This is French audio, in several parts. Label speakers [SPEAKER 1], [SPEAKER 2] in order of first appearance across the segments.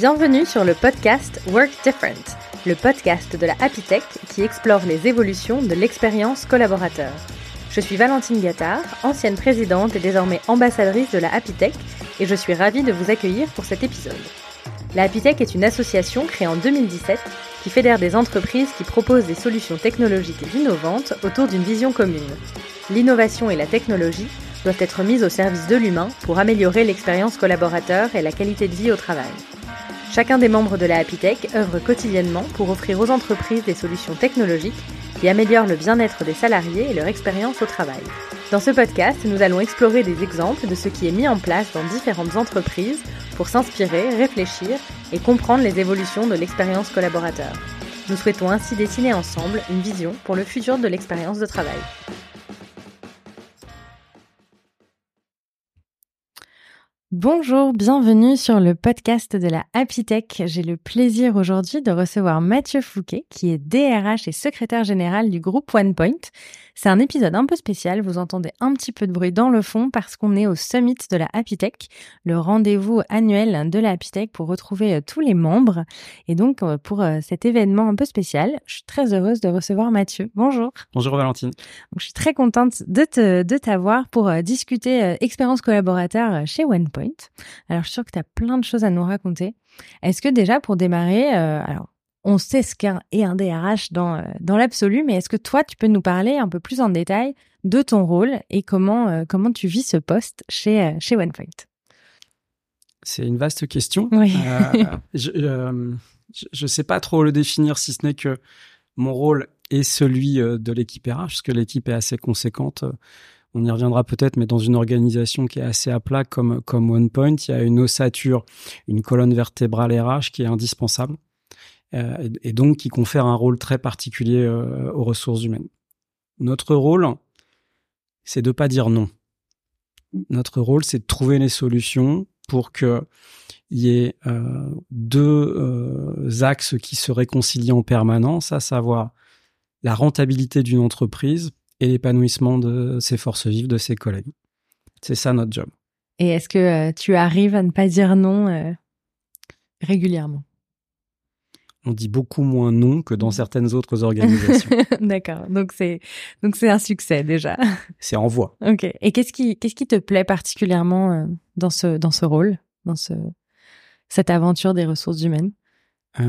[SPEAKER 1] Bienvenue sur le podcast Work Different, le podcast de la Happy qui explore les évolutions de l'expérience collaborateur. Je suis Valentine Gattard, ancienne présidente et désormais ambassadrice de la Happy et je suis ravie de vous accueillir pour cet épisode. La Happy est une association créée en 2017 qui fédère des entreprises qui proposent des solutions technologiques innovantes autour d'une vision commune. L'innovation et la technologie doivent être mises au service de l'humain pour améliorer l'expérience collaborateur et la qualité de vie au travail. Chacun des membres de la Happy œuvre quotidiennement pour offrir aux entreprises des solutions technologiques qui améliorent le bien-être des salariés et leur expérience au travail. Dans ce podcast, nous allons explorer des exemples de ce qui est mis en place dans différentes entreprises pour s'inspirer, réfléchir et comprendre les évolutions de l'expérience collaborateur. Nous souhaitons ainsi dessiner ensemble une vision pour le futur de l'expérience de travail. Bonjour, bienvenue sur le podcast de la Happy Tech. J'ai le plaisir aujourd'hui de recevoir Mathieu Fouquet, qui est DRH et secrétaire général du groupe OnePoint. C'est un épisode un peu spécial, vous entendez un petit peu de bruit dans le fond parce qu'on est au summit de la Happy Tech, le rendez-vous annuel de la Happy Tech pour retrouver euh, tous les membres. Et donc, euh, pour euh, cet événement un peu spécial, je suis très heureuse de recevoir Mathieu. Bonjour.
[SPEAKER 2] Bonjour Valentine.
[SPEAKER 1] Donc, je suis très contente de, te, de t'avoir pour discuter expérience collaborateur chez OnePoint. Alors, je suis sûre que tu as plein de choses à nous raconter. Est-ce que déjà, pour démarrer, euh, alors, on sait ce qu'est un DRH dans, euh, dans l'absolu, mais est-ce que toi, tu peux nous parler un peu plus en détail de ton rôle et comment, euh, comment tu vis ce poste chez, chez OnePoint
[SPEAKER 2] C'est une vaste question.
[SPEAKER 1] Oui.
[SPEAKER 2] je ne sais pas trop le définir, si ce n'est que mon rôle est celui de l'équipe RH, puisque l'équipe est assez conséquente on y reviendra peut-être, mais dans une organisation qui est assez à plat comme, comme OnePoint, il y a une ossature, une colonne vertébrale RH qui est indispensable euh, et, donc qui confère un rôle très particulier euh, aux ressources humaines. Notre rôle, c'est de pas dire non. Notre rôle, c'est de trouver les solutions pour que il y ait euh, deux axes qui se réconcilient en permanence, à savoir la rentabilité d'une entreprise et l'épanouissement de ses forces vives, de ses collègues. C'est ça notre job.
[SPEAKER 1] Et est-ce que euh, tu arrives à ne pas dire non euh, régulièrement?
[SPEAKER 2] On dit beaucoup moins non que dans mmh. certaines autres organisations.
[SPEAKER 1] D'accord. Donc c'est donc c'est un succès déjà.
[SPEAKER 2] C'est en voie.
[SPEAKER 1] Ok. Et qu'est-ce qui qu'est-ce qui te plaît particulièrement euh, dans ce dans ce rôle, dans ce cette aventure des ressources humaines?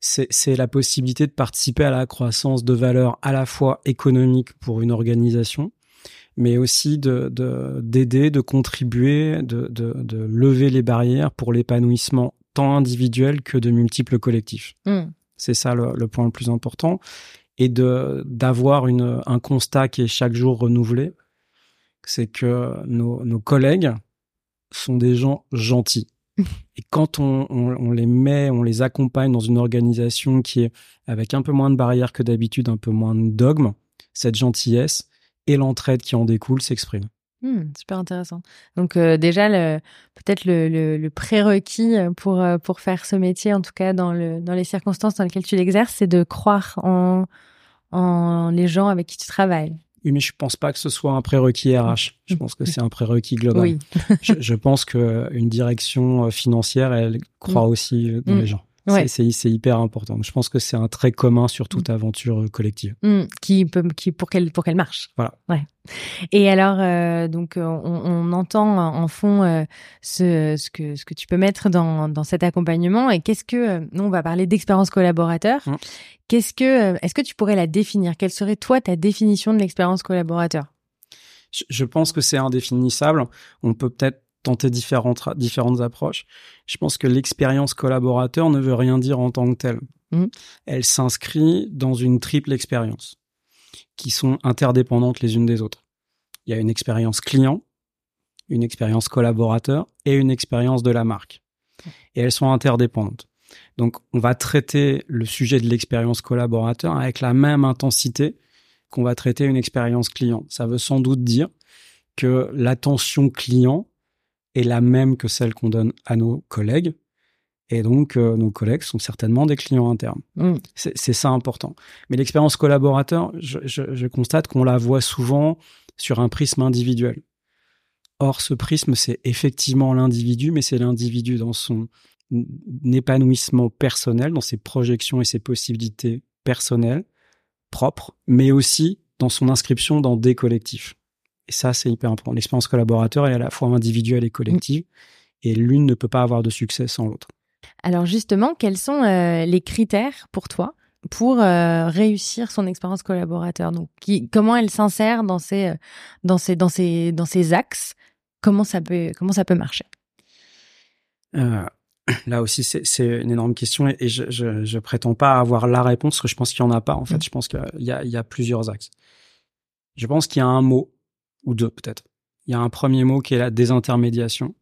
[SPEAKER 2] C'est la possibilité de participer à la croissance de valeur à la fois économique pour une organisation, mais aussi de d'aider, de, contribuer, de, de, lever les barrières pour l'épanouissement tant individuel que de multiples collectifs. Hmm. C'est ça le, point le plus important. Et de d'avoir un constat qui est chaque jour renouvelé, c'est que nos, nos collègues sont des gens gentils. Et quand on, les met, on les accompagne dans une organisation qui est avec un peu moins de barrières que d'habitude, un peu moins de dogmes, cette gentillesse et l'entraide qui en découle s'expriment.
[SPEAKER 1] Hmm, super intéressant. Donc euh, déjà, peut-être le, prérequis pour, euh, pour faire ce métier, en tout cas dans, le, dans les circonstances dans lesquelles tu l'exerces, c'est de croire en, en les gens avec qui tu travailles.
[SPEAKER 2] Oui, mais je pense pas que ce soit un prérequis RH. Je pense que c'est un prérequis global.
[SPEAKER 1] Oui.
[SPEAKER 2] je, je, pense qu'une direction euh, financière, elle croit aussi euh, dans les gens. Ouais. C'est hyper important. Je pense que c'est un trait commun sur toute mm. aventure euh, collective.
[SPEAKER 1] Qui peut, qui pour qu'elle pour qu'elle marche.
[SPEAKER 2] Voilà.
[SPEAKER 1] Ouais. Et alors, euh, donc, on, on, entend en fond euh, ce, ce que ce que tu peux mettre dans dans cet accompagnement. Et qu'est-ce que nous on va parler d'expérience collaborateur. Qu'est-ce que est-ce que tu pourrais la définir? Quelle serait toi ta définition de l'expérience collaborateur?
[SPEAKER 2] Je pense que c'est indéfinissable. On peut peut-être tenter différentes, différentes approches. Je pense que l'expérience collaborateur ne veut rien dire en tant que telle. Mmh. Elle s'inscrit dans une triple expérience qui sont interdépendantes les unes des autres. Il y a une expérience client, une expérience collaborateur et une expérience de la marque. Et elles sont interdépendantes. Donc, on va traiter le sujet de l'expérience collaborateur avec la même intensité qu'on va traiter une expérience client. Ça veut sans doute dire que l'attention client est la même que celle qu'on donne à nos collègues. Et donc, euh, nos collègues sont certainement des clients internes. Mm. C'est ça important. Mais l'expérience collaborateur, je, je, je constate qu'on la voit souvent sur un prisme individuel. Or, ce prisme, c'est effectivement l'individu, mais c'est l'individu dans son épanouissement personnel, dans ses projections et ses possibilités personnelles, propres, mais aussi dans son inscription dans des collectifs. Et ça, c'est hyper important. L'expérience collaborateur est à la fois individuelle et collective, et l'une ne peut pas avoir de succès sans l'autre.
[SPEAKER 1] Alors justement, quels sont euh, les critères pour toi pour euh, réussir son expérience collaborateur? Donc, comment elle s'insère dans ces, euh, dans ces, dans ces, dans ces axes? Comment ça peut, comment ça peut marcher?
[SPEAKER 2] Là aussi, c'est une énorme question et, je, je, prétends pas avoir la réponse parce que je pense qu'il y en a pas. En fait, mmh. je pense qu'il y, il y a plusieurs axes. Je pense qu'il y a un mot ou deux peut-être. Il y a un premier mot qui est la désintermédiation.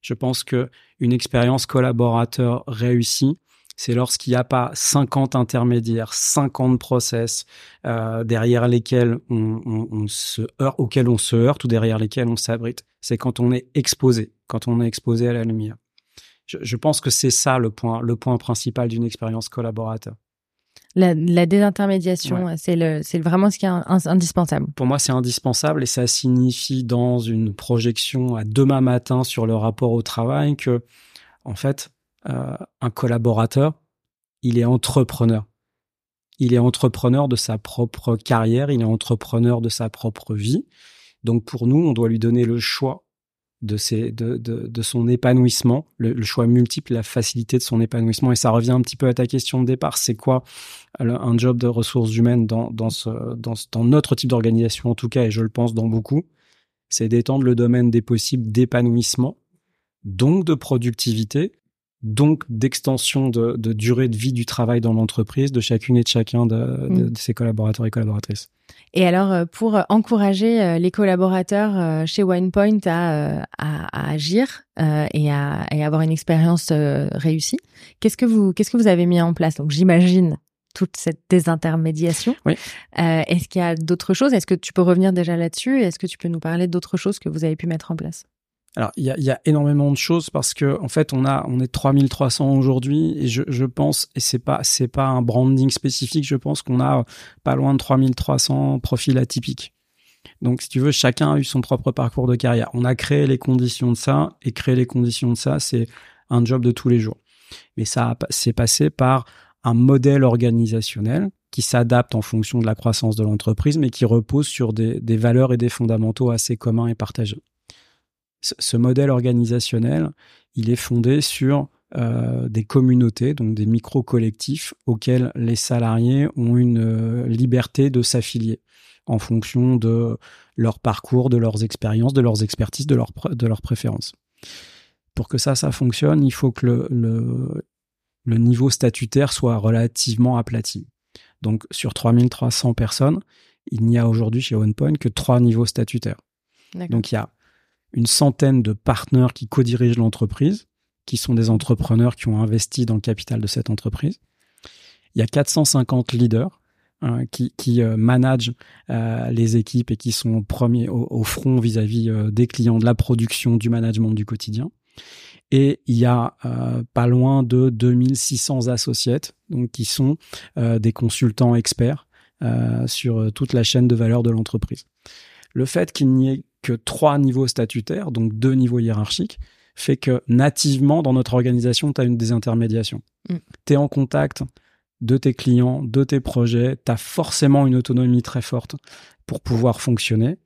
[SPEAKER 2] Je pense que une expérience collaborateur réussie, c'est lorsqu'il n'y a pas 50 intermédiaires, 50 process euh, derrière lesquels on, se heurte, auxquels on se heurte ou derrière lesquels on s'abrite. C'est quand on est exposé, quand on est exposé à la lumière. Je, pense que c'est ça le point, le point principal d'une expérience collaborateur.
[SPEAKER 1] La, désintermédiation, c'est c'est vraiment ce qui est indispensable.
[SPEAKER 2] Pour moi, c'est indispensable et ça signifie dans une projection à demain matin sur le rapport au travail que, en fait, euh, un collaborateur, il est entrepreneur. Il est entrepreneur de sa propre carrière, il est entrepreneur de sa propre vie. Donc pour nous, on doit lui donner le choix de, ses, de, de, de son épanouissement, le, choix multiple, la facilité de son épanouissement. Et ça revient un petit peu à ta question de départ. C'est quoi un job de ressources humaines dans, dans, ce, dans, dans notre type d'organisation, en tout cas, et je le pense dans beaucoup C'est d'étendre le domaine des possibles d'épanouissement, donc de productivité, donc d'extension de, de, durée de vie du travail dans l'entreprise de chacune et de chacun de, de, mm. ses collaborateurs et collaboratrices.
[SPEAKER 1] Et alors, euh, pour encourager euh, les collaborateurs euh, chez OnePoint à, à, agir et à et avoir une expérience réussie, qu'est-ce que vous qu'est-ce que vous avez mis en place? Donc, j'imagine toute cette désintermédiation.
[SPEAKER 2] Oui.
[SPEAKER 1] Est-ce qu'il y a d'autres choses? Est-ce que tu peux revenir déjà là-dessus? Est-ce que tu peux nous parler d'autres choses que vous avez pu mettre en place?
[SPEAKER 2] Alors, il y a, énormément de choses parce que en fait, on a on est 3300 aujourd'hui et je, pense et c'est pas c'est pas un branding spécifique, je pense qu'on a pas loin de 3300 profils atypiques. Donc, si tu veux, chacun a eu son propre parcours de carrière. On a créé les conditions de ça et créer les conditions de ça, c'est un job de tous les jours. Mais ça c'est passé par un modèle organisationnel qui s'adapte en fonction de la croissance de l'entreprise, mais qui repose sur des valeurs et des fondamentaux assez communs et partagés ce modèle organisationnel, il est fondé sur euh, des communautés, donc des micro-collectifs auxquels les salariés ont une euh, liberté de s'affilier en fonction de leur parcours, de leurs expériences, de leurs expertises, de, leur, de leurs préférences. Pour que ça, ça fonctionne, il faut que le, le, le niveau statutaire soit relativement aplati. Donc sur 3300 personnes, il n'y a aujourd'hui chez OnePoint que trois niveaux statutaires. Donc il y a une centaine de partenaires qui co-dirigent l'entreprise, qui sont des entrepreneurs qui ont investi dans le capital de cette entreprise. Il y a 450 leaders hein, qui, qui euh, managent euh, les équipes et qui sont premiers au, front vis-à-vis euh, des clients, de la production, du management du quotidien. Et il y a pas loin de 2600 associates, donc qui sont des consultants experts sur toute la chaîne de valeur de l'entreprise. Le fait qu'il n'y ait que trois niveaux statutaires, donc deux niveaux hiérarchiques, fait que nativement, dans notre organisation, tu as une désintermédiation. Mm. Tu es en contact de tes clients, de tes projets, tu as forcément une autonomie très forte pour pouvoir fonctionner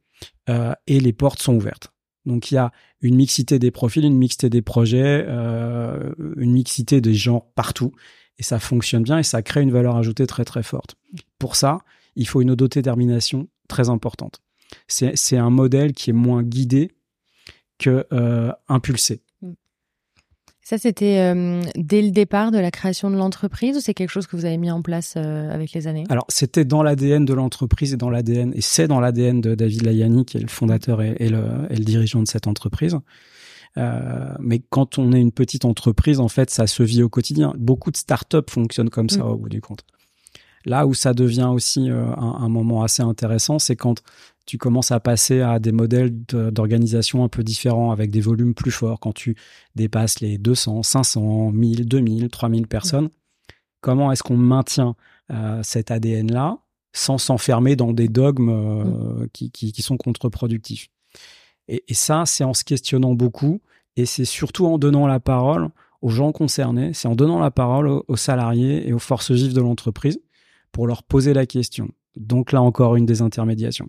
[SPEAKER 2] euh, et les portes sont ouvertes. Donc il y a une mixité des profils, une mixité des projets, euh, une mixité des gens partout et ça fonctionne bien et ça crée une valeur ajoutée très très forte. Pour ça, il faut une autodétermination très importante c'est un modèle qui est moins guidé que euh, impulsé. Mm.
[SPEAKER 1] Ça, c'était euh, dès le départ de la création de l'entreprise ou c'est quelque chose que vous avez mis en place euh, avec les années?
[SPEAKER 2] Alors, c'était dans l'ADN de l'entreprise et dans l'ADN, et c'est dans l'ADN de David Layani, qui est le fondateur et, le, et le, dirigeant de cette entreprise. mais quand on est une petite entreprise, en fait, ça se vit au quotidien. Beaucoup de startups fonctionnent comme ça, mm. au bout du compte. Là où ça devient aussi un, un, moment assez intéressant, c'est quand tu commences à passer à des modèles d'organisation un peu différents avec des volumes plus forts quand tu dépasses les 200, 500, 1000, 2000, 3000 personnes. Comment est-ce qu'on maintient euh, cet ADN-là sans s'enfermer dans des dogmes euh, mm. qui, qui, sont contre-productifs? Et, ça, c'est en se questionnant beaucoup et c'est surtout en donnant la parole aux gens concernés, c'est en donnant la parole aux, salariés et aux forces vives de l'entreprise pour leur poser la question. Donc là encore une des intermédiations.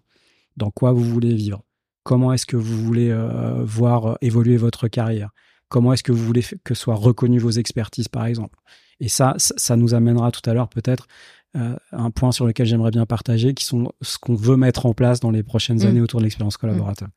[SPEAKER 2] Dans quoi vous voulez vivre. Comment est-ce que vous voulez euh, voir euh, évoluer votre carrière. Comment est-ce que vous voulez que soient reconnues vos expertises, par exemple. Et ça, ça nous amènera tout à l'heure peut-être euh, un point sur lequel j'aimerais bien partager, qui sont ce qu'on veut mettre en place dans les prochaines mm. années autour de l'expérience collaborateur.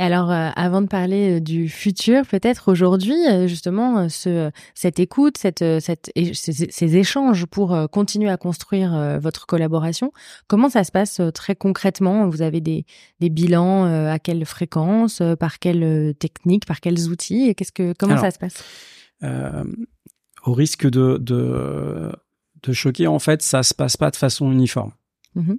[SPEAKER 1] Et alors, euh, avant de parler euh, du futur, peut-être aujourd'hui, justement, ce, cette écoute, cette, cette, ces, ces, échanges pour continuer à construire votre collaboration, comment ça se passe très concrètement? Vous avez des, des bilans à quelle fréquence, par quelle technique, par quels outils? Qu'est-ce que comment ça se passe?
[SPEAKER 2] Au risque de, de te choquer, en fait, ça se passe pas de façon uniforme. Mm-hmm.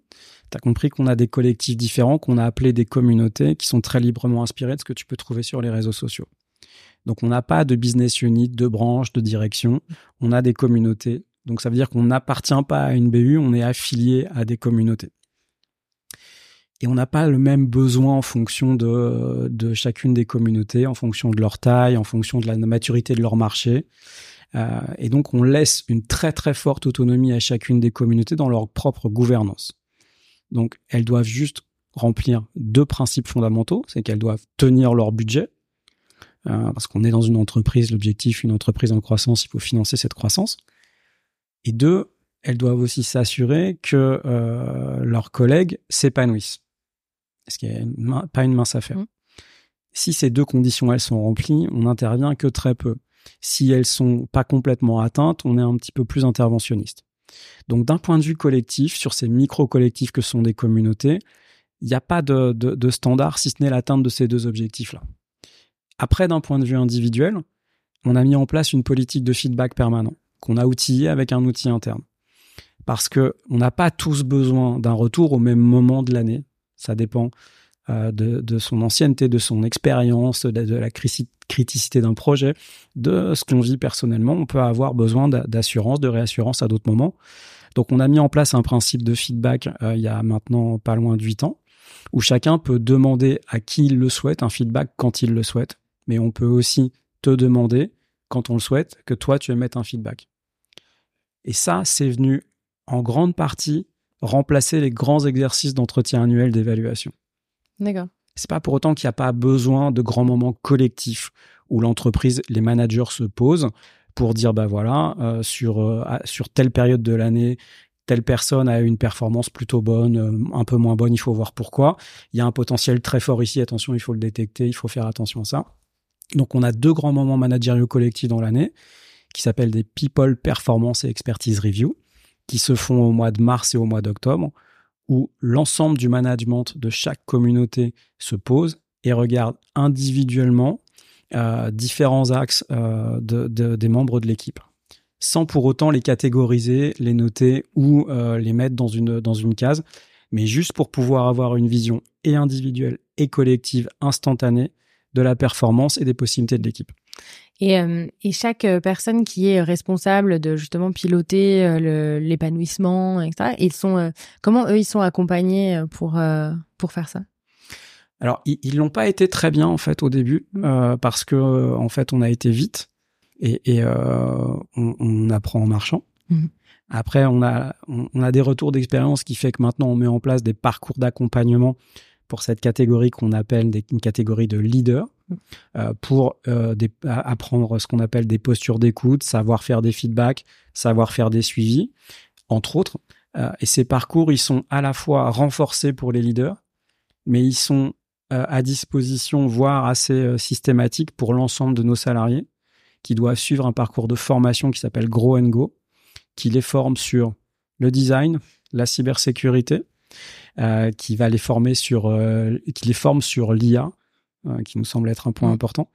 [SPEAKER 2] Tu as compris qu'on a des collectifs différents, qu'on a appelés des communautés, qui sont très librement inspirés de ce que tu peux trouver sur les réseaux sociaux. Donc on n'a pas de business unit, de branche, de direction, on a des communautés. Donc ça veut dire qu'on n'appartient pas à une BU, on est affilié à des communautés. Et on n'a pas le même besoin en fonction de, de chacune des communautés, en fonction de leur taille, en fonction de la maturité de leur marché. Euh, et donc, on laisse une très très forte autonomie à chacune des communautés dans leur propre gouvernance. Donc, elles doivent juste remplir deux principes fondamentaux, c'est qu'elles doivent tenir leur budget, euh, parce qu'on est dans une entreprise, l'objectif, une entreprise en croissance, il faut financer cette croissance. Et deux, elles doivent aussi s'assurer que euh, leurs collègues s'épanouissent. Qu'il n'y a pas une mince affaire. Mmh. Si ces deux conditions, elles sont remplies, on n'intervient que très peu. Si elles sont pas complètement atteintes, on est un petit peu plus interventionniste. Donc d'un point de vue collectif, sur ces micro-collectifs que sont des communautés, il n'y a pas de, standard si ce n'est l'atteinte de ces deux objectifs-là. Après, d'un point de vue individuel, on a mis en place une politique de feedback permanent qu'on a outillé avec un outil interne. Parce que on n'a pas tous besoin d'un retour au même moment de l'année. Ça dépend euh, de, son ancienneté, de son expérience, de, la criticité d'un projet, de ce qu'on vit personnellement. On peut avoir besoin d'assurance, de réassurance à d'autres moments. Donc on a mis en place un principe de feedback euh, il y a maintenant pas loin de 8 ans, où chacun peut demander à qui il le souhaite un feedback quand il le souhaite. Mais on peut aussi te demander, quand on le souhaite, que toi tu émettes un feedback. Et ça, c'est venu en grande partie remplacer les grands exercices d'entretien annuel d'évaluation.
[SPEAKER 1] D'accord.
[SPEAKER 2] C'est pas pour autant qu'il n'y a pas besoin de grands moments collectifs où l'entreprise, les managers se posent pour dire bah voilà euh, sur euh, sur telle période de l'année telle personne a une performance plutôt bonne, euh, un peu moins bonne, il faut voir pourquoi. Il y a un potentiel très fort ici, attention, il faut le détecter, il faut faire attention à ça. Donc on a deux grands moments managériaux collectifs dans l'année qui s'appellent des People Performance et Expertise Review qui se font au mois de mars et au mois d'octobre où l'ensemble du management de chaque communauté se pose et regarde individuellement euh, différents axes euh, des membres de l'équipe, sans pour autant les catégoriser, les noter ou euh, les mettre dans une, dans une case, mais juste pour pouvoir avoir une vision et individuelle et collective instantanée de la performance et des possibilités de l'équipe.
[SPEAKER 1] Et, euh, et, chaque euh, personne qui est responsable de justement piloter euh, l'épanouissement, etc. Ils sont comment eux ils sont accompagnés pour pour faire ça?
[SPEAKER 2] Alors ils l'ont pas été très bien en fait au début parce que en fait on a été vite et, et on, on, apprend en marchant. Mmh. Après on a on, a des retours d'expérience qui fait que maintenant on met en place des parcours d'accompagnement pour cette catégorie qu'on appelle des, une catégorie de leader euh, pour euh, apprendre ce qu'on appelle des postures d'écoute, savoir faire des feedbacks, savoir faire des suivis, entre autres. Euh, et ces parcours, ils sont à la fois renforcés pour les leaders, mais ils sont à disposition, voire assez systématiques pour l'ensemble de nos salariés qui doivent suivre un parcours de formation qui s'appelle Grow and Go, qui les forme sur le design, la cybersécurité, qui va les former sur, qui les forme sur l'IA, qui nous semble être un point mm. important,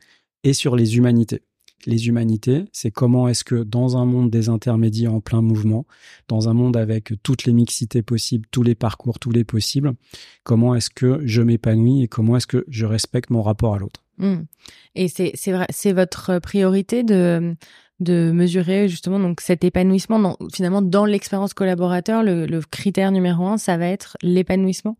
[SPEAKER 2] et sur les humanités. Les humanités, c'est comment est-ce que dans un monde des intermédiaires en plein mouvement, dans un monde avec toutes les mixités possibles, tous les parcours, tous les possibles, comment est-ce que je m'épanouis et comment est-ce que je respecte mon rapport à l'autre.
[SPEAKER 1] Mm. Et c'est c'est votre priorité de de mesurer justement donc cet épanouissement dans, finalement dans l'expérience collaborateur le, le, critère numéro un ça va être l'épanouissement?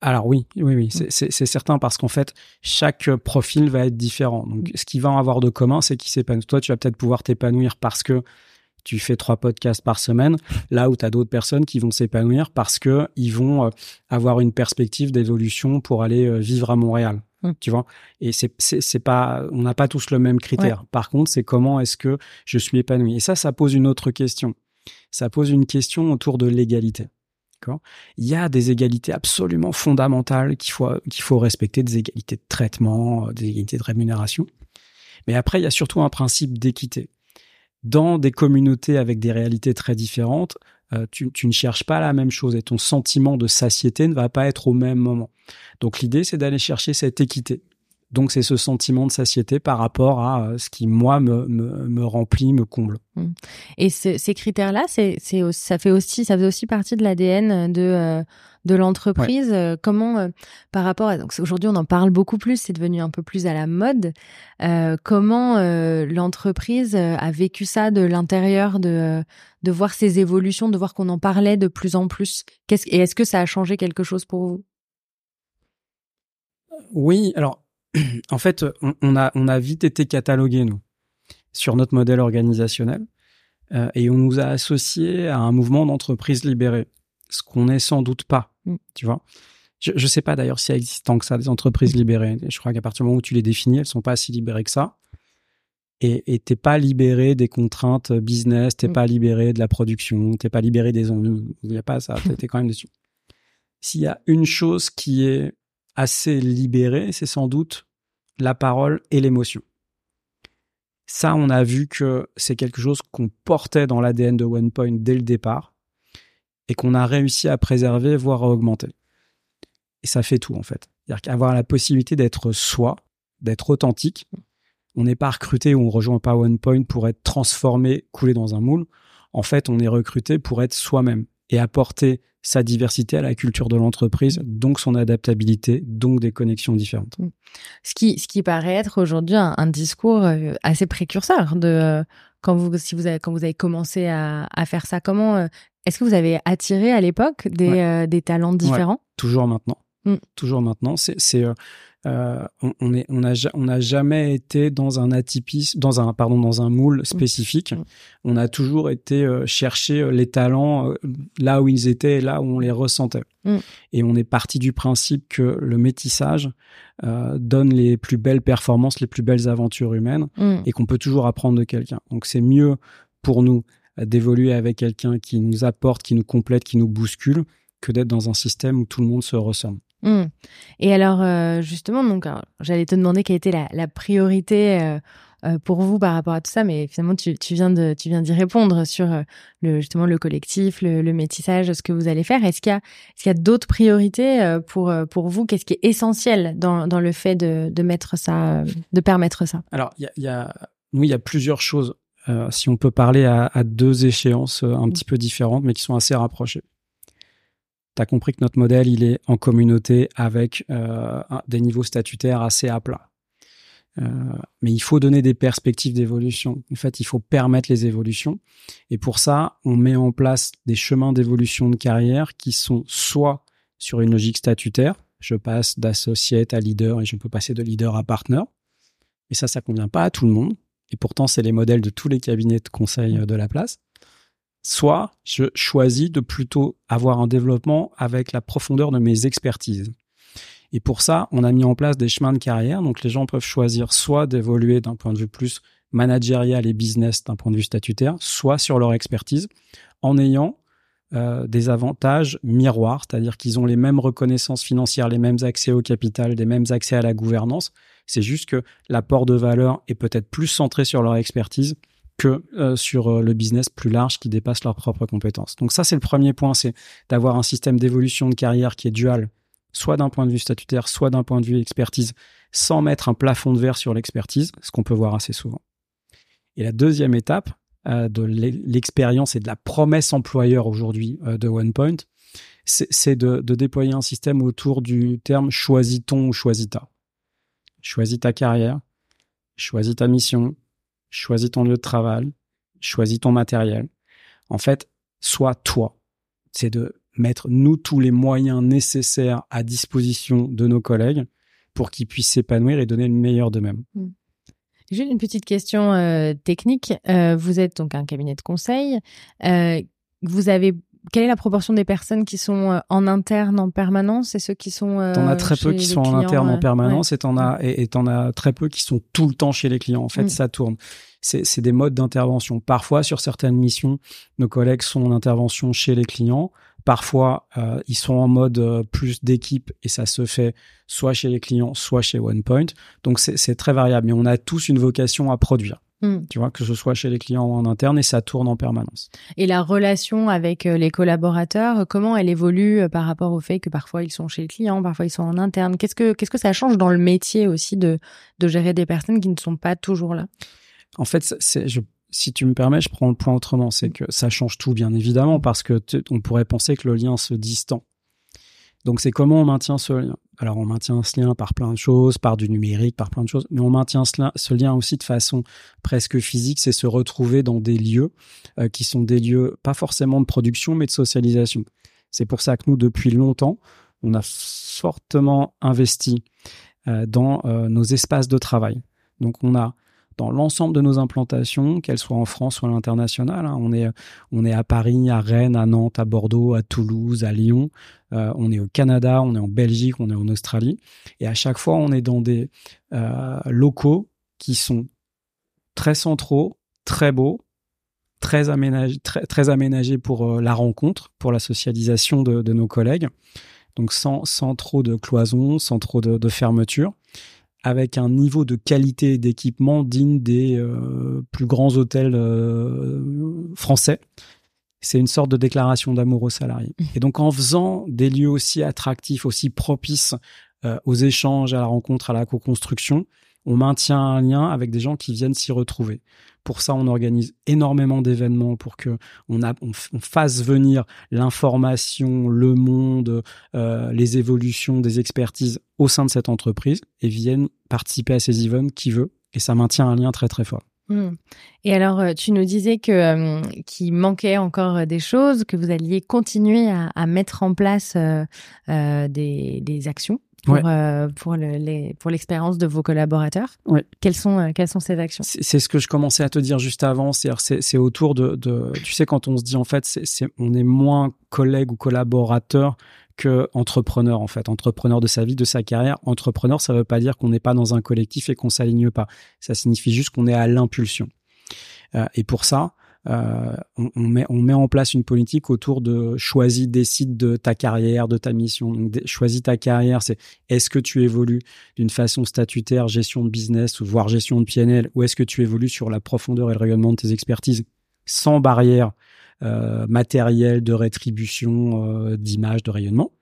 [SPEAKER 2] Alors oui, oui, oui, mm. c'est certain parce qu'en fait, chaque profil va être différent. Donc, mm. ce qui va en avoir de commun, c'est qu'il s'épanouit. Toi, tu vas peut-être pouvoir t'épanouir parce que tu fais trois podcasts par semaine, là où tu as d'autres personnes qui vont s'épanouir parce que ils vont euh, avoir une perspective d'évolution pour aller euh, vivre à Montréal. Mm. Tu vois, et c'est c'est pas, on n'a pas tous le même critère. Par contre, c'est comment est-ce que je suis épanoui? Et ça, ça pose une autre question. Ça pose une question autour de l'égalité. Il y a des égalités absolument fondamentales qu'il faut, respecter, des égalités de traitement, euh, des égalités de rémunération. Mais après, il y a surtout un principe d'équité. Dans des communautés avec des réalités très différentes, euh, tu, ne cherches pas la même chose et ton sentiment de satiété ne va pas être au même moment. Donc l'idée, c'est d'aller chercher cette équité. Donc c'est ce sentiment de satiété par rapport à euh, ce qui moi me, me, me remplit, me comble. Mmh.
[SPEAKER 1] Et ces critères-là, c'est, ça fait aussi ça fait aussi partie de l'ADN de euh, de l'entreprise. Euh, comment par rapport à donc aujourd'hui on en parle beaucoup plus, c'est devenu un peu plus à la mode. Euh, comment l'entreprise a vécu ça de l'intérieur, de de voir ces évolutions, de voir qu'on en parlait de plus en plus? Qu'est-ce et est-ce que ça a changé quelque chose pour vous?
[SPEAKER 2] Oui, alors en fait, on, a, on a vite été catalogués, nous, sur notre modèle organisationnel. Euh, et on nous a associés à un mouvement d'entreprise libérée, ce qu'on n'est sans doute pas, mm. tu vois. Je ne sais pas d'ailleurs si existe tant que ça, des entreprises libérées. Je crois qu'à partir du moment où tu les définis, elles sont pas si libérées que ça. Et t'es pas libéré des contraintes business, t'es mm. pas libéré de la production, t'es pas libéré des ennuis. Il n'y a pas ça, t'es quand même dessus. S'il y a une chose qui est assez libérée, c'est sans doute la parole et l'émotion. Ça, on a vu que c'est quelque chose qu'on portait dans l'ADN de OnePoint dès le départ et qu'on a réussi à préserver, voire à augmenter. Et ça fait tout, en fait. C'est-à-dire qu'avoir la possibilité d'être soi, d'être authentique, on n'est pas recruté ou on rejoint pas OnePoint pour être transformé, coulé dans un moule. En fait, on est recruté pour être soi-même et apporter sa diversité à la culture de l'entreprise, donc son adaptabilité, donc des connexions différentes. Mm.
[SPEAKER 1] Ce qui, ce qui paraît être aujourd'hui un, discours euh, assez précurseur de euh, quand vous, si vous avez, quand vous avez commencé à, à faire ça. Comment euh, est-ce que vous avez attiré à l'époque des, des talents différents?
[SPEAKER 2] Toujours maintenant. Mm. Toujours maintenant. C'est euh, on, on, est, on a, on n'a jamais été dans un atypisme, dans un, pardon, dans un moule mmh. spécifique. Mmh. On a toujours été euh, chercher euh, les talents là où ils étaient et là où on les ressentait. Et on est parti du principe que le métissage donne les plus belles performances, les plus belles aventures humaines et qu'on peut toujours apprendre de quelqu'un. Donc c'est mieux pour nous d'évoluer avec quelqu'un qui nous apporte, qui nous complète, qui nous bouscule, que d'être dans un système où tout le monde se ressemble.
[SPEAKER 1] Hmm. Et alors, euh, justement, donc, j'allais te demander quelle était la, priorité euh, euh, pour vous par rapport à tout ça, mais finalement, tu, viens de, tu viens d'y répondre sur le, justement le collectif, le, métissage, ce que vous allez faire. Est-ce qu'il y a, est-ce qu'il y a d'autres priorités pour pour vous? Qu'est-ce qui est essentiel dans, dans le fait de, de mettre ça, de permettre ça?
[SPEAKER 2] Alors, il y a, y a, oui, il y a plusieurs choses. si on peut parler à, à deux échéances un hmm. petit peu différentes, mais qui sont assez rapprochées tu as compris que notre modèle, il est en communauté avec euh, des niveaux statutaires assez à plat. Euh, mais il faut donner des perspectives d'évolution. En fait, il faut permettre les évolutions. Et pour ça, on met en place des chemins d'évolution de carrière qui sont soit sur une logique statutaire, je passe d'associate à leader et je peux passer de leader à partner. Mais ça, ça convient pas à tout le monde. Et pourtant, c'est les modèles de tous les cabinets de conseil de la place soit je choisis de plutôt avoir un développement avec la profondeur de mes expertises. Et pour ça, on a mis en place des chemins de carrière. Donc, les gens peuvent choisir soit d'évoluer d'un point de vue plus managérial et business d'un point de vue statutaire, soit sur leur expertise, en ayant euh, des avantages miroirs, c'est-à-dire qu'ils ont les mêmes reconnaissances financières, les mêmes accès au capital, les mêmes accès à la gouvernance. C'est juste que l'apport de valeur est peut-être plus centré sur leur expertise que euh, sur euh, le business plus large qui dépasse leurs propres compétences. Donc ça, c'est le premier point, c'est d'avoir un système d'évolution de carrière qui est dual, soit d'un point de vue statutaire, soit d'un point de vue expertise, sans mettre un plafond de verre sur l'expertise, ce qu'on peut voir assez souvent. Et la deuxième étape euh, de l'expérience et de la promesse employeur aujourd'hui de OnePoint, c'est de, de, déployer un système autour du terme choisis-ton ou choisis-ta? Choisis ta carrière, choisis ta mission, choisis ton lieu de travail, choisis ton matériel. En fait, sois toi. C'est de mettre nous tous les moyens nécessaires à disposition de nos collègues pour qu'ils puissent s'épanouir et donner le meilleur d'eux-mêmes.
[SPEAKER 1] Mmh. J'ai une petite question euh, technique. Euh, vous êtes donc un cabinet de conseil. Euh, vous avez quelle est la proportion des personnes qui sont en interne en permanence et ceux qui sont
[SPEAKER 2] T'en as très peu qui sont en interne en permanence et t'en as et t'en as très peu qui sont tout le temps chez les clients. En fait, mmh. ça tourne. C'est des modes d'intervention. Parfois, sur certaines missions, nos collègues sont en intervention chez les clients. Parfois, euh, ils sont en mode euh, plus d'équipe et ça se fait soit chez les clients, soit chez OnePoint. Donc c'est très variable, mais on a tous une vocation à produire. Hmm. Tu vois, que ce soit chez les clients ou en interne, et ça tourne en permanence.
[SPEAKER 1] Et la relation avec euh, les collaborateurs, comment elle évolue par rapport au fait que parfois ils sont chez les clients, parfois ils sont en interne? Qu'est-ce que qu'est-ce que ça change dans le métier aussi de de gérer des personnes qui ne sont pas toujours là?
[SPEAKER 2] En fait, c'est je si tu me permets, je prends le point autrement. C'est que ça change tout, bien évidemment, parce que on pourrait penser que le lien se distend. Donc, c'est comment on maintient ce lien. Alors, on maintient ce lien par plein de choses, par du numérique, par plein de choses, mais on maintient ce lien, aussi de façon presque physique, c'est se retrouver dans des lieux euh, qui sont des lieux pas forcément de production, mais de socialisation. C'est pour ça que nous, depuis longtemps, on a fortement investi euh, dans euh, nos espaces de travail. Donc, on a dans l'ensemble de nos implantations, qu'elles soient en France ou à l'international. Hein. On, est, on est à Paris, à Rennes, à Nantes, à Bordeaux, à Toulouse, à Lyon. Euh, on est au Canada, on est en Belgique, on est en Australie. Et à chaque fois, on est dans des euh, locaux qui sont très centraux, très beaux, très aménagés, très, aménagés pour euh, la rencontre, pour la socialisation de, nos collègues. Donc sans, sans trop de cloisons, sans trop de, de fermeture avec un niveau de qualité d'équipement digne des euh, plus grands hôtels euh, français. C'est une sorte de déclaration d'amour aux salariés. Mmh. Et donc en faisant des lieux aussi attractifs, aussi propices euh, aux échanges, à la rencontre, à la co-construction, on maintient un lien avec des gens qui viennent s'y retrouver. Pour ça, on organise énormément d'événements pour que on, fasse venir l'information, le monde, euh, les évolutions des expertises au sein de cette entreprise et viennent participer à ces events qui veut. Et ça maintient un lien très très fort.
[SPEAKER 1] Mmh. Et alors, euh, tu nous disais que euh, qu'il manquait encore des choses, que vous alliez continuer à, mettre en place des, actions pour, euh, pour, les, pour l'expérience de vos collaborateurs. Quelles, sont, euh, quelles sont ces actions?
[SPEAKER 2] C'est, ce que je commençais à te dire juste avant. C'est, c'est, autour de, de, Tu sais, quand on se dit en fait, c'est, on est moins collègue ou collaborateur que entrepreneur en fait, entrepreneur de sa vie, de sa carrière. Entrepreneur, ça ne veut pas dire qu'on n'est pas dans un collectif et qu'on s'aligne pas. Ça signifie juste qu'on est à l'impulsion. Euh, et pour ça, euh, on, met, on met en place une politique autour de choisis, décide de ta carrière, de ta mission. Donc, choisis ta carrière, c'est est-ce que tu évolues d'une façon statutaire, gestion de business, voire gestion de PNL, ou est-ce que tu évolues sur la profondeur et le rayonnement de tes expertises sans barrière euh, matérielle de rétribution, euh, d'image, de rayonnement?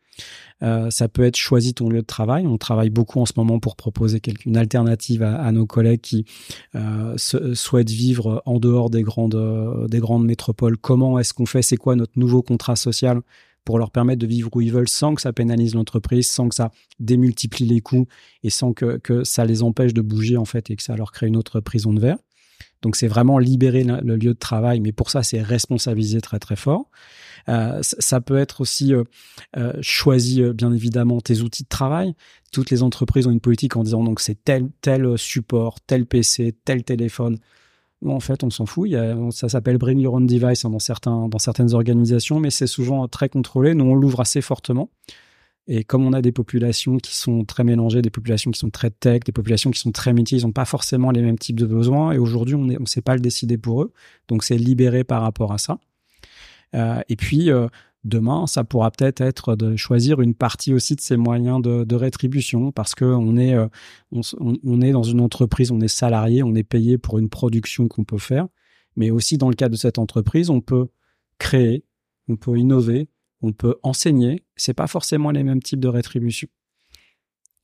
[SPEAKER 2] Euh, ça peut être choisi ton lieu de travail. On travaille beaucoup en ce moment pour proposer une alternative à, nos collègues qui euh, souhaitent vivre en dehors des grandes, euh, des grandes métropoles. Comment est-ce qu'on fait? C'est quoi notre nouveau contrat social pour leur permettre de vivre où ils veulent sans que ça pénalise l'entreprise, sans que ça démultiplie les coûts et sans que, que ça les empêche de bouger en fait et que ça leur crée une autre prison de verre? Donc c'est vraiment libérer le, lieu de travail, mais pour ça c'est responsabiliser très très fort. Euh, ça peut être aussi euh, euh, choisi bien évidemment tes outils de travail. Toutes les entreprises ont une politique en disant donc c'est tel tel support, tel PC, tel téléphone. en fait, on s'en fout. Ça s'appelle Bring Your Own Device dans, certains, dans certaines organisations, mais c'est souvent très contrôlé. Nous, on l'ouvre assez fortement. Et comme on a des populations qui sont très mélangées, des populations qui sont très tech, des populations qui sont très métiers, ils n'ont pas forcément les mêmes types de besoins. Et aujourd'hui, on ne sait pas le décider pour eux. Donc, c'est libéré par rapport à ça. Euh, et puis, euh, demain, ça pourra peut-être être de choisir une partie aussi de ces moyens de, rétribution parce que on est, euh, on, est dans une entreprise, on est salarié, on est payé pour une production qu'on peut faire. Mais aussi, dans le cas de cette entreprise, on peut créer, on peut innover, on peut enseigner. C'est pas forcément les mêmes types de rétribution.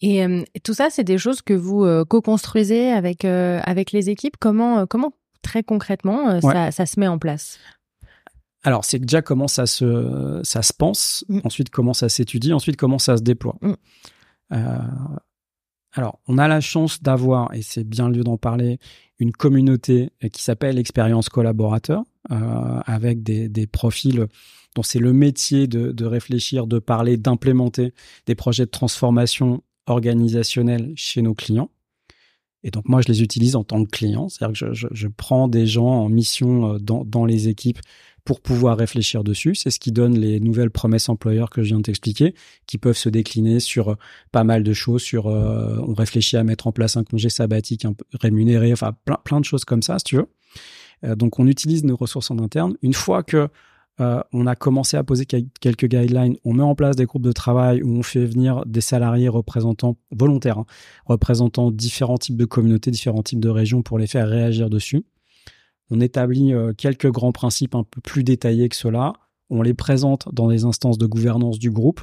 [SPEAKER 1] Et tout ça, c'est des choses que vous co-construisez avec avec les équipes? Comment comment très concrètement ça, ça, se met en place?
[SPEAKER 2] Alors, c'est déjà comment ça se, ça se pense, mm. ensuite comment ça s'étudie, ensuite comment ça se déploie. Mm. Euh, Alors, on a la chance d'avoir, et c'est bien le lieu d'en parler, une communauté qui s'appelle Expérience Collaborateur, euh, avec des, profils dont c'est le métier de, réfléchir, de parler, d'implémenter des projets de transformation organisationnelle chez nos clients. Et donc moi, je les utilise en tant que client, c'est-à-dire que je, prends des gens en mission euh, dans les équipes pour pouvoir réfléchir dessus. C'est ce qui donne les nouvelles promesses employeurs que je viens de t'expliquer, qui peuvent se décliner sur euh, pas mal de choses, sur euh, on réfléchit à mettre en place un congé sabbatique rémunéré, enfin plein, plein de choses comme ça, si tu veux. Euh, donc on utilise nos ressources en interne. Une fois que euh, on a commencé à poser quelques guidelines, on met en place des groupes de travail où on fait venir des salariés représentants volontaires, hein, représentant différents types de communautés, différents types de régions pour les faire réagir dessus. On établit euh, quelques grands principes un peu plus détaillés que cela. On les présente dans des instances de gouvernance du groupe,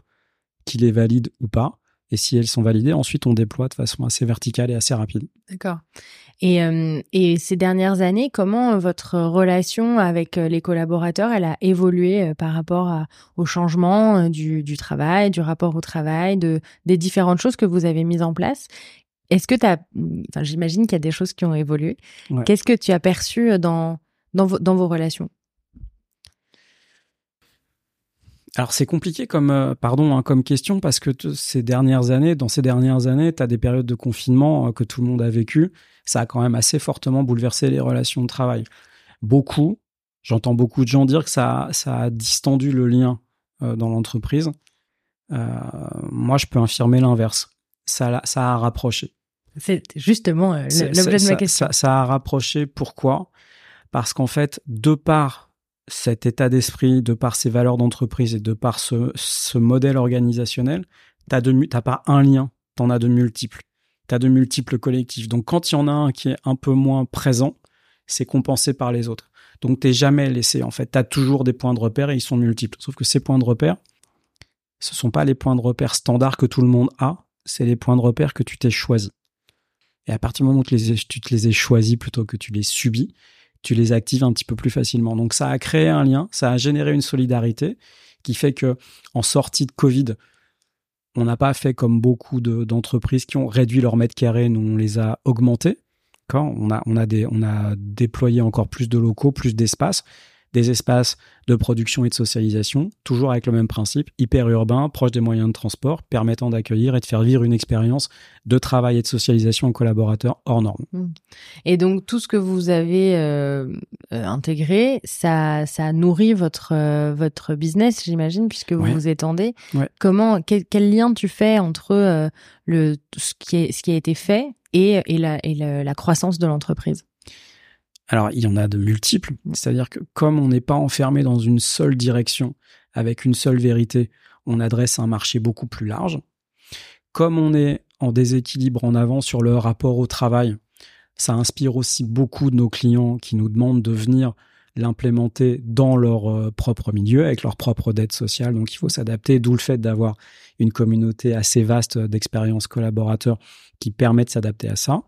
[SPEAKER 2] qui les valident ou pas. Et si elles sont validées, ensuite on déploie de façon assez verticale et assez rapide.
[SPEAKER 1] D'accord. Et, euh, ces dernières années, comment votre relation avec euh, les collaborateurs, elle a évolué par rapport au changement du, du, travail, du rapport au travail, de, des différentes choses que vous avez mises en place? Est-ce que tu as, enfin, j'imagine qu'il y a des choses qui ont évolué. Qu'est-ce que tu as perçu euh, dans, dans, vos, dans vos relations?
[SPEAKER 2] Alors c'est compliqué comme euh, pardon hein, comme question parce que ces dernières années, dans ces dernières années, tu as des périodes de confinement euh, que tout le monde a vécu. Ça a quand même assez fortement bouleversé les relations de travail. Beaucoup, j'entends beaucoup de gens dire que ça, ça a distendu le lien dans l'entreprise. moi, je peux affirmer l'inverse. Ça, ça a rapproché.
[SPEAKER 1] C'est justement euh, l'objet de ma question.
[SPEAKER 2] Ça, a rapproché. Pourquoi? Parce qu'en fait, de par cet état d'esprit, de par ces valeurs d'entreprise et de par ce, modèle organisationnel, tu n'as pas un lien, tu en as de multiples. Tu as de multiples collectifs. Donc quand il y en a un qui est un peu moins présent, c'est compensé par les autres. Donc t'es jamais laissé en fait. Tu as toujours des points de repère et ils sont multiples. Sauf que ces points de repère, ce sont pas les points de repère standards que tout le monde a. C'est les points de repère que tu t'es choisi. Et à partir du moment où tu, les, te les as choisis plutôt que tu les subis, tu les actives un petit peu plus facilement. Donc ça a créé un lien, ça a généré une solidarité qui fait que en sortie de Covid, on n'a pas fait comme beaucoup d'entreprises qui ont réduit leur mètre carré, nous on les a augmentés. On a, on, a on a déployé encore plus de locaux, plus d'espace des espaces de production et de socialisation, toujours avec le même principe, hyper urbain, proche des moyens de transport, permettant d'accueillir et de faire vivre une expérience de travail et de socialisation aux collaborateurs hors normes. Mmh.
[SPEAKER 1] Et donc tout ce que vous avez euh, euh, intégré, ça, ça nourrit votre euh, votre business, j'imagine, puisque vous vous étendez. Comment, quel, lien tu fais entre le ce qui est, ce qui a été fait et, et, la, et la croissance de l'entreprise?
[SPEAKER 2] Alors, il y en a de multiples. C'est-à-dire que comme on n'est pas enfermé dans une seule direction, avec une seule vérité, on adresse un marché beaucoup plus large. Comme on est en déséquilibre en avant sur le rapport au travail, ça inspire aussi beaucoup de nos clients qui nous demandent de venir l'implémenter dans leur euh, propre milieu, avec leur propre dette sociale. Donc il faut s'adapter, d'où le fait d'avoir une communauté assez vaste d'expériences collaborateurs qui permet de s'adapter à ça.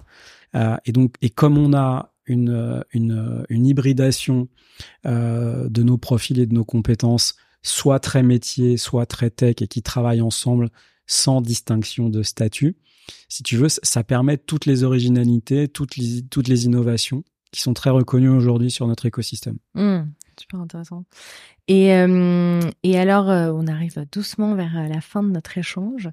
[SPEAKER 2] Euh, et donc, et comme on a une, une, hybridation euh, de nos profils et de nos compétences, soit très métier, soit très tech, et qui travaillent ensemble sans distinction de statut. Si tu veux, ça permet toutes les originalités, toutes les, toutes les innovations qui sont très reconnues aujourd'hui sur notre écosystème.
[SPEAKER 1] Mmh, super intéressant. Et, euh, et alors, euh, on arrive doucement vers euh, la fin de notre échange.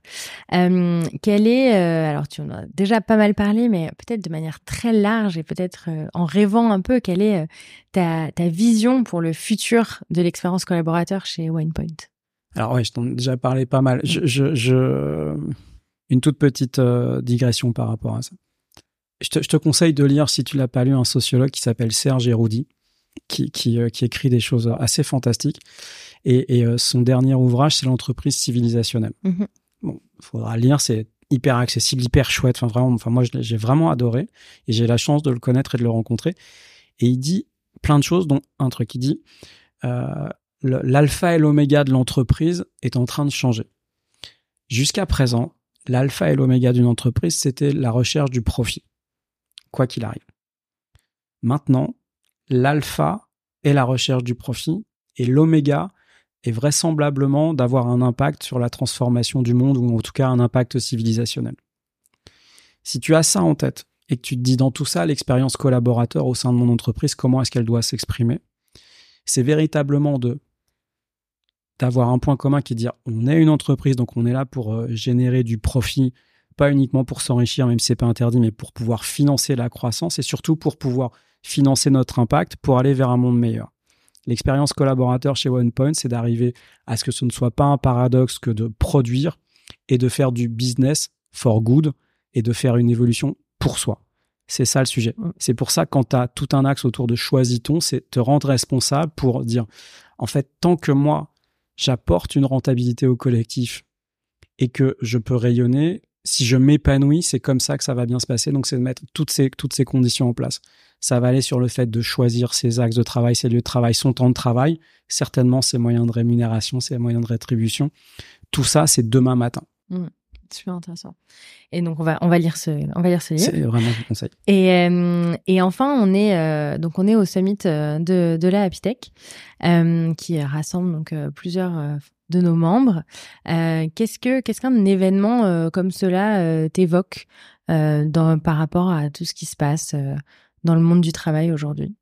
[SPEAKER 1] Euh, quelle est, alors tu en as déjà pas mal parlé, mais peut-être de manière très large et peut-être en rêvant un peu, quelle est ta, ta vision pour le futur de l'expérience collaborateur chez OnePoint
[SPEAKER 2] Alors oui, je t'en ai déjà parlé pas mal. Je, je, je... Une toute petite digression par rapport à ça. Je te, je te, conseille de lire, si tu l'as pas lu, un sociologue qui s'appelle Serge Eroudi, qui, qui, euh, qui, écrit des choses assez fantastiques. Et, et euh, son dernier ouvrage, c'est l'entreprise civilisationnelle. Mm-hmm. Bon, il faudra lire, c'est hyper accessible, hyper chouette. Enfin, vraiment, enfin, moi, j'ai vraiment adoré et j'ai la chance de le connaître et de le rencontrer. Et il dit plein de choses, dont un truc. Il dit euh, l'alpha et l'oméga de l'entreprise est en train de changer. Jusqu'à présent, l'alpha et l'oméga d'une entreprise, c'était la recherche du profit, quoi qu'il arrive. Maintenant, l'alpha est la recherche du profit et l'oméga est vraisemblablement d'avoir un impact sur la transformation du monde ou en tout cas un impact civilisationnel. Si tu as ça en tête et que tu te dis dans tout ça, l'expérience collaborateur au sein de mon entreprise, comment est-ce qu'elle doit s'exprimer C'est véritablement d'avoir un point commun qui est de dire on est une entreprise, donc on est là pour euh, générer du profit, pas uniquement pour s'enrichir, même si c'est pas interdit, mais pour pouvoir financer la croissance et surtout pour pouvoir financer notre impact pour aller vers un monde meilleur. L'expérience collaborateur chez OnePoint, c'est d'arriver à ce que ce ne soit pas un paradoxe que de produire et de faire du business for good et de faire une évolution pour soi. C'est ça le sujet. C'est pour ça quand tu as tout un axe autour de choisis-ton, c'est te rendre responsable pour dire, en fait, tant que moi, j'apporte une rentabilité au collectif et que je peux rayonner, si je m'épanouis, c'est comme ça que ça va bien se passer. Donc, c'est de mettre toutes ces, toutes ces conditions en place. Ça va aller sur le fait de choisir ses axes de travail, ses lieux de travail, son temps de travail, certainement ses moyens de rémunération, ses moyens de rétribution. Tout ça, c'est demain matin.
[SPEAKER 1] Mmh. super intéressant. Et donc on va on va lire ce on va lire ce livre.
[SPEAKER 2] C'est vraiment un conseil.
[SPEAKER 1] Et euh, et enfin on est euh, donc on est au summit euh, de de la Happy Tech qui rassemble donc plusieurs de nos membres. qu'est-ce que qu'est-ce qu'un événement comme cela t'évoque dans par rapport à tout ce qui se passe dans le monde du travail aujourd'hui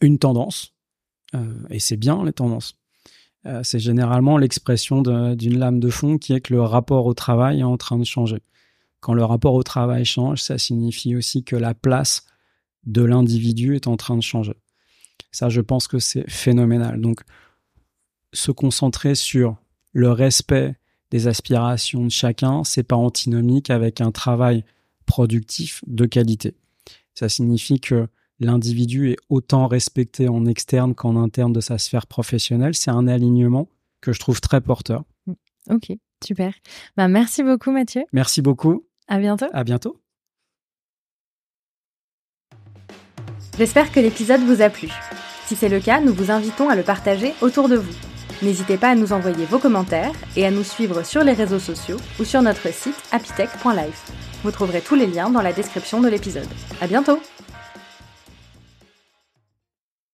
[SPEAKER 2] Une tendance et c'est bien les tendances euh, c'est généralement l'expression d'une lame de fond qui est que le rapport au travail est en train de changer. Quand le rapport au travail change, ça signifie aussi que la place de l'individu est en train de changer. Ça, je pense que c'est phénoménal. Donc, se concentrer sur le respect des aspirations de chacun, c'est pas antinomique avec un travail productif de qualité. Ça signifie que l'individu est autant respecté en externe qu'en interne de sa sphère professionnelle. C'est un alignement que je trouve très porteur.
[SPEAKER 1] Ok, super. Bah, merci beaucoup Mathieu.
[SPEAKER 2] Merci beaucoup.
[SPEAKER 1] À bientôt.
[SPEAKER 2] À bientôt.
[SPEAKER 1] J'espère que l'épisode vous a plu. Si c'est le cas, nous vous invitons à le partager autour de vous. N'hésitez pas à nous envoyer vos commentaires et à nous suivre sur les réseaux sociaux ou sur notre site apitech.life. Vous trouverez tous les liens dans la description de l'épisode. À bientôt!